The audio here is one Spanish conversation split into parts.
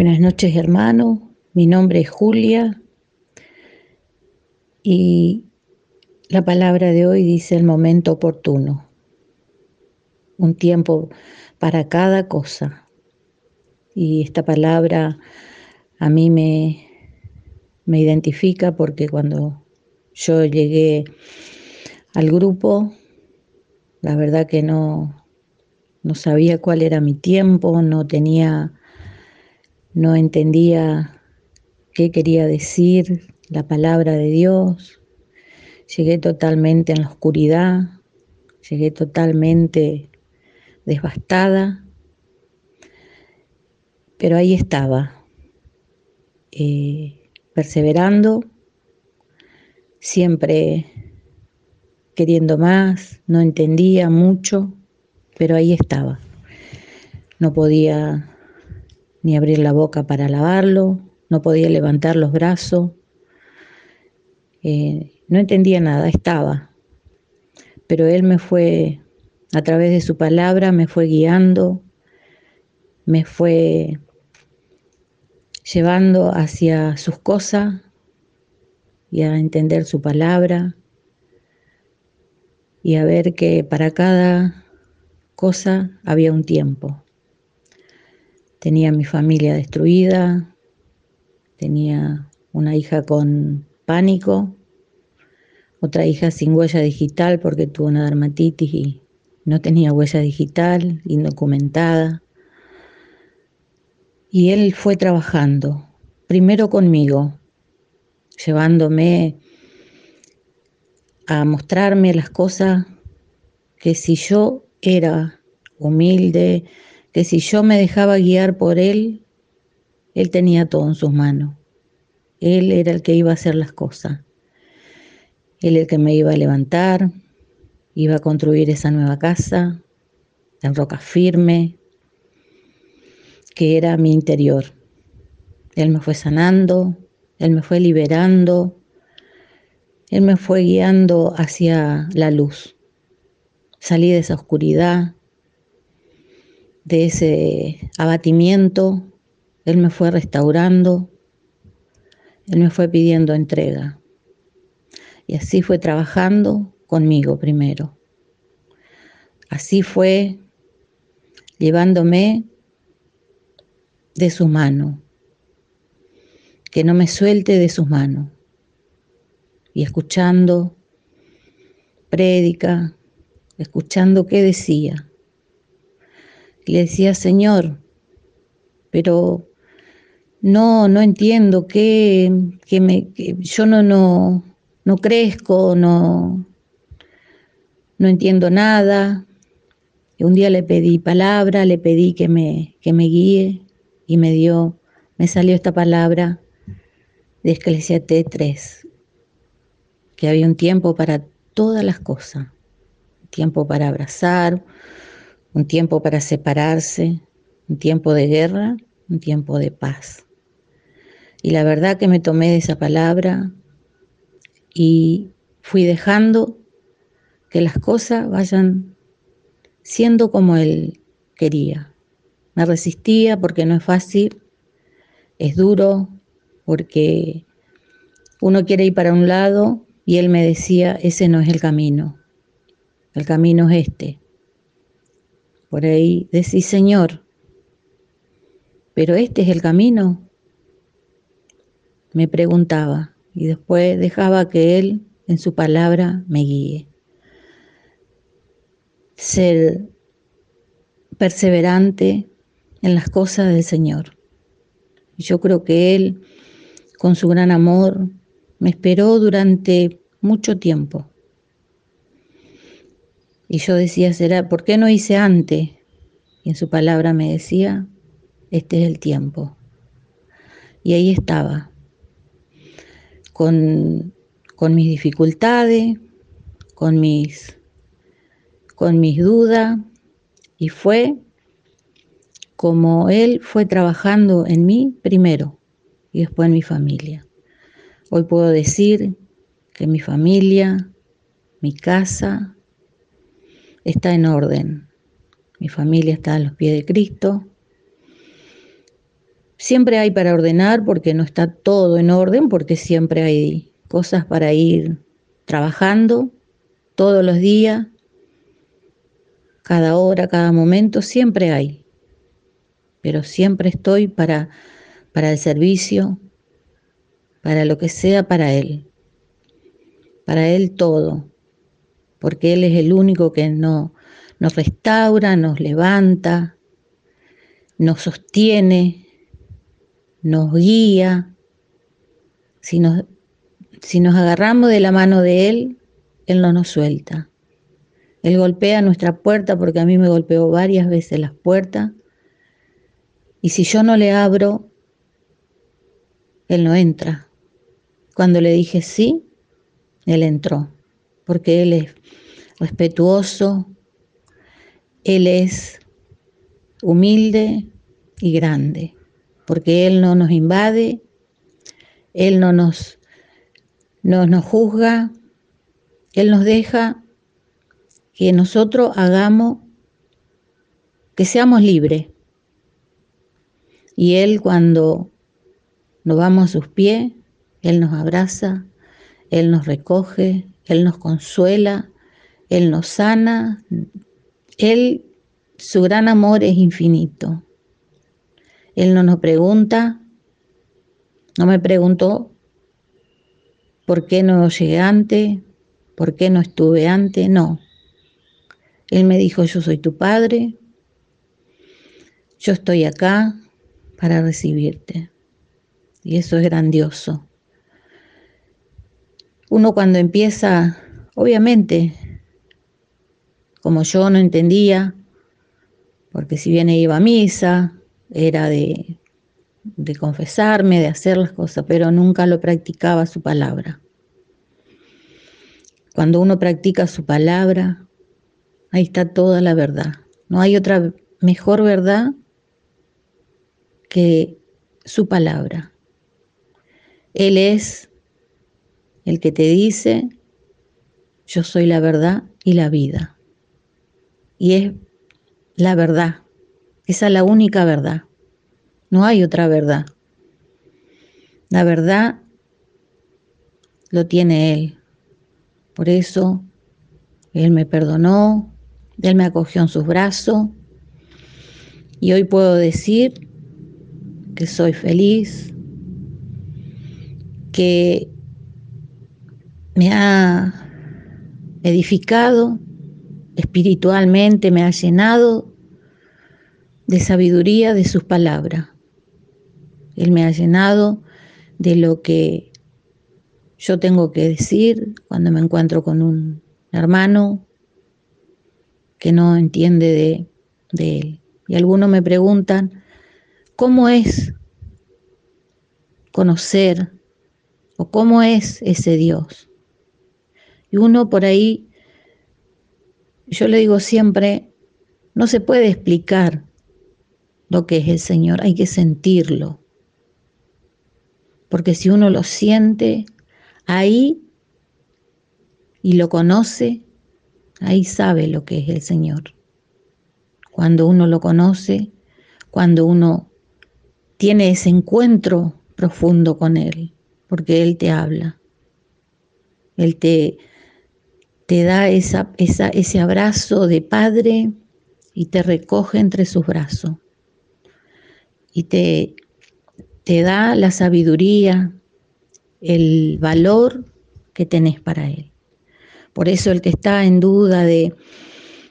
Buenas noches, hermano. Mi nombre es Julia y la palabra de hoy dice el momento oportuno. Un tiempo para cada cosa. Y esta palabra a mí me, me identifica porque cuando yo llegué al grupo, la verdad que no, no sabía cuál era mi tiempo, no tenía no entendía qué quería decir la palabra de Dios, llegué totalmente en la oscuridad, llegué totalmente devastada, pero ahí estaba, eh, perseverando, siempre queriendo más, no entendía mucho, pero ahí estaba. No podía ni abrir la boca para lavarlo, no podía levantar los brazos, eh, no entendía nada, estaba. Pero Él me fue, a través de su palabra, me fue guiando, me fue llevando hacia sus cosas y a entender su palabra y a ver que para cada cosa había un tiempo. Tenía mi familia destruida, tenía una hija con pánico, otra hija sin huella digital porque tuvo una dermatitis y no tenía huella digital, indocumentada. Y él fue trabajando, primero conmigo, llevándome a mostrarme las cosas que si yo era humilde, que si yo me dejaba guiar por Él, Él tenía todo en sus manos. Él era el que iba a hacer las cosas. Él el que me iba a levantar, iba a construir esa nueva casa en roca firme, que era mi interior. Él me fue sanando, Él me fue liberando, Él me fue guiando hacia la luz. Salí de esa oscuridad, de ese abatimiento, Él me fue restaurando, Él me fue pidiendo entrega. Y así fue trabajando conmigo primero. Así fue llevándome de su mano, que no me suelte de sus manos. Y escuchando prédica, escuchando qué decía le decía, Señor, pero no, no entiendo que, que me, yo no, no, no crezco, no, no entiendo nada. Y un día le pedí palabra, le pedí que me, que me guíe y me dio, me salió esta palabra de Esclesiastes 3, que había un tiempo para todas las cosas, tiempo para abrazar, un tiempo para separarse, un tiempo de guerra, un tiempo de paz. Y la verdad que me tomé de esa palabra y fui dejando que las cosas vayan siendo como Él quería. Me resistía porque no es fácil, es duro, porque uno quiere ir para un lado y Él me decía, ese no es el camino, el camino es este. Por ahí decís, Señor, pero este es el camino. Me preguntaba y después dejaba que Él en su palabra me guíe. Ser perseverante en las cosas del Señor. Yo creo que Él, con su gran amor, me esperó durante mucho tiempo. Y yo decía, será, ¿por qué no hice antes? Y en su palabra me decía, este es el tiempo. Y ahí estaba, con, con mis dificultades, con mis, con mis dudas, y fue como Él fue trabajando en mí primero y después en mi familia. Hoy puedo decir que mi familia, mi casa, está en orden. Mi familia está a los pies de Cristo. Siempre hay para ordenar porque no está todo en orden, porque siempre hay cosas para ir trabajando todos los días, cada hora, cada momento, siempre hay. Pero siempre estoy para, para el servicio, para lo que sea para Él. Para Él todo. Porque Él es el único que no, nos restaura, nos levanta, nos sostiene, nos guía. Si nos, si nos agarramos de la mano de Él, Él no nos suelta. Él golpea nuestra puerta porque a mí me golpeó varias veces las puertas. Y si yo no le abro, Él no entra. Cuando le dije sí, Él entró, porque Él es respetuoso, Él es humilde y grande, porque Él no nos invade, Él no nos, no nos juzga, Él nos deja que nosotros hagamos, que seamos libres. Y Él cuando nos vamos a sus pies, Él nos abraza, Él nos recoge, Él nos consuela, Él nos sana. Él, su gran amor es infinito. Él no nos pregunta, no me preguntó por qué no llegué antes, por qué no estuve antes, no. Él me dijo, yo soy tu padre, yo estoy acá para recibirte. Y eso es grandioso. Uno cuando empieza, obviamente, como yo no entendía, porque si bien iba a misa, era de, de confesarme, de hacer las cosas, pero nunca lo practicaba su palabra. Cuando uno practica su palabra, ahí está toda la verdad. No hay otra mejor verdad que su palabra. Él es el que te dice, yo soy la verdad y la vida. Y es la verdad. Esa es la única verdad. No hay otra verdad. La verdad lo tiene Él. Por eso Él me perdonó, Él me acogió en sus brazos y hoy puedo decir que soy feliz, que me ha edificado espiritualmente, me ha llenado de sabiduría de sus palabras. Él me ha llenado de lo que yo tengo que decir cuando me encuentro con un hermano que no entiende de, él. Y algunos me preguntan, ¿cómo es conocer o cómo es ese Dios? Y uno por ahí, yo le digo siempre, no se puede explicar lo que es el Señor, hay que sentirlo porque si uno lo siente ahí y lo conoce, ahí sabe lo que es el Señor. Cuando uno lo conoce, cuando uno tiene ese encuentro profundo con Él, porque Él te habla, Él te, te da ese abrazo de padre y te recoge entre sus brazos y te te da la sabiduría, el valor que tenés para Él. Por eso el que está en duda de,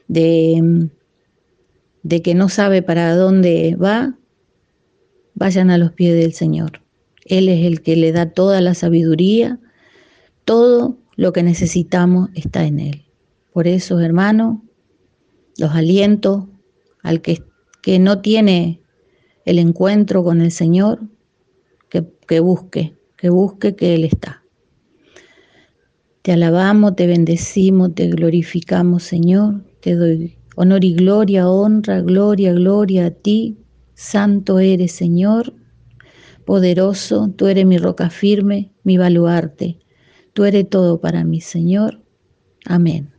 de, de que no sabe para dónde va, vayan a los pies del Señor. Él es el que le da toda la sabiduría, todo lo que necesitamos está en Él. Por eso, hermano, los aliento al que, que no tiene el encuentro con el Señor, que, busque, que busque que Él está. Te alabamos, te bendecimos, te glorificamos, Señor. Te doy honor y gloria, honra, gloria, gloria a ti. Santo eres, Señor. Poderoso, tú eres mi roca firme, mi baluarte. Tú eres todo para mí, Señor. Amén.